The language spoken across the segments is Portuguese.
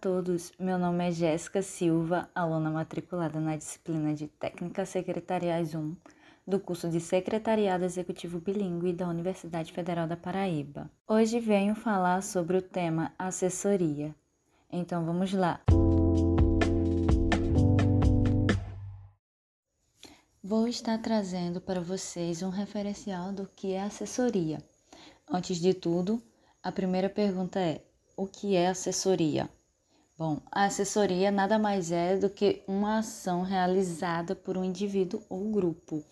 todos, meu nome é Jéssica Silva, aluna matriculada na disciplina de Técnicas Secretariais 1 do curso de Secretariado Executivo Bilingue da Universidade Federal da Paraíba. Hoje venho falar sobre o tema assessoria. Então vamos lá. Vou estar trazendo para vocês um referencial do que é assessoria. Antes de tudo, a primeira pergunta é: o que é assessoria? Bom, a assessoria nada mais é do que uma ação realizada por um indivíduo ou grupo,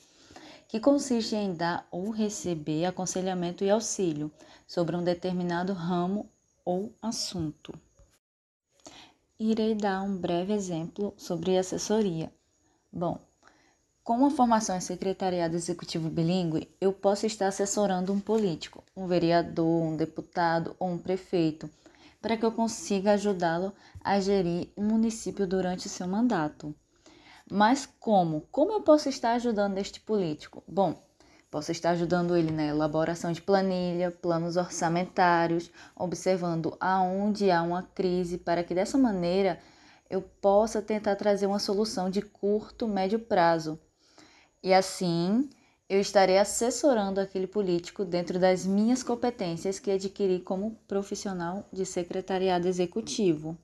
que consiste em dar ou receber aconselhamento e auxílio sobre um determinado ramo ou assunto. Irei dar um breve exemplo sobre assessoria. Bom, com a formação em secretariado executivo bilíngue, eu posso estar assessorando um político, um vereador, um deputado ou um prefeito para que eu consiga ajudá-lo a gerir o município durante o seu mandato. Mas como? Como eu posso estar ajudando este político? Bom, posso estar ajudando ele na elaboração de planilha, planos orçamentários, observando aonde há uma crise, para que dessa maneira eu possa tentar trazer uma solução de curto, médio prazo. E assim eu estarei assessorando aquele político dentro das minhas competências que adquiri como profissional de secretariado executivo.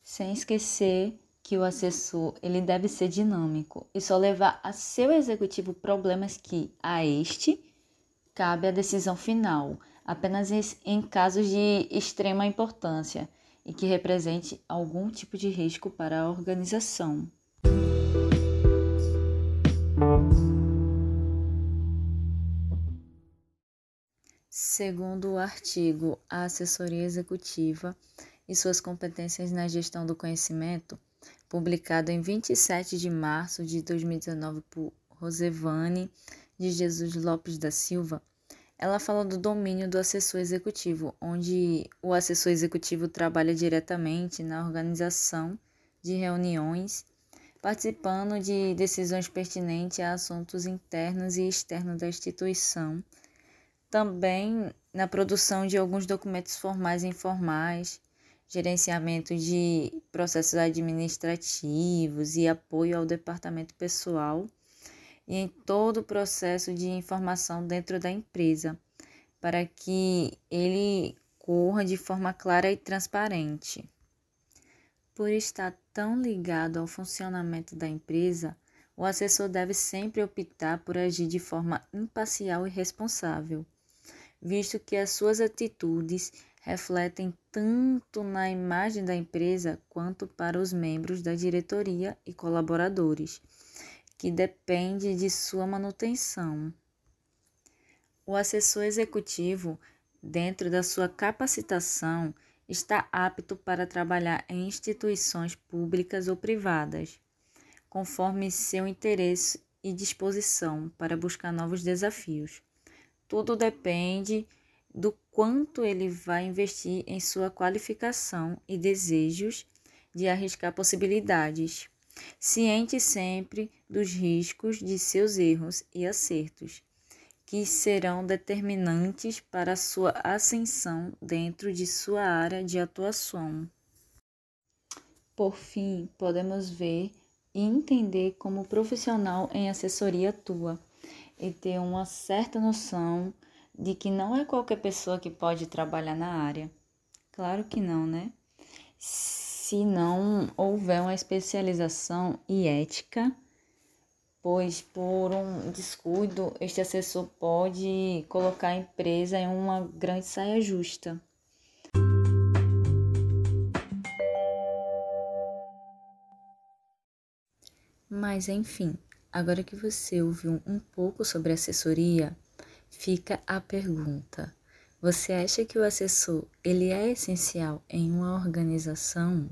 Sem esquecer que o assessor ele deve ser dinâmico e só levar a seu executivo problemas que a este cabe a decisão final, apenas em casos de extrema importância e que represente algum tipo de risco para a organização. Segundo o artigo A Assessoria Executiva e suas competências na gestão do conhecimento, publicado em 27 de março de 2019 por Rosevane de Jesus Lopes da Silva, ela fala do domínio do assessor executivo, onde o assessor executivo trabalha diretamente na organização de reuniões, participando de decisões pertinentes a assuntos internos e externos da instituição também na produção de alguns documentos formais e informais, gerenciamento de processos administrativos e apoio ao departamento pessoal e em todo o processo de informação dentro da empresa, para que ele corra de forma clara e transparente. Por estar tão ligado ao funcionamento da empresa, o assessor deve sempre optar por agir de forma imparcial e responsável visto que as suas atitudes refletem tanto na imagem da empresa quanto para os membros da diretoria e colaboradores, que depende de sua manutenção. O assessor executivo, dentro da sua capacitação, está apto para trabalhar em instituições públicas ou privadas, conforme seu interesse e disposição para buscar novos desafios. Tudo depende do quanto ele vai investir em sua qualificação e desejos de arriscar possibilidades, ciente sempre dos riscos de seus erros e acertos, que serão determinantes para sua ascensão dentro de sua área de atuação. Por fim, podemos ver e entender como o profissional em assessoria atua e ter uma certa noção de que não é qualquer pessoa que pode trabalhar na área. Claro que não, né? Se não houver uma especialização e ética, pois por um descuido este assessor pode colocar a empresa em uma grande saia justa. Mas enfim, Agora que você ouviu um pouco sobre assessoria, fica a pergunta: você acha que o assessor ele é essencial em uma organização?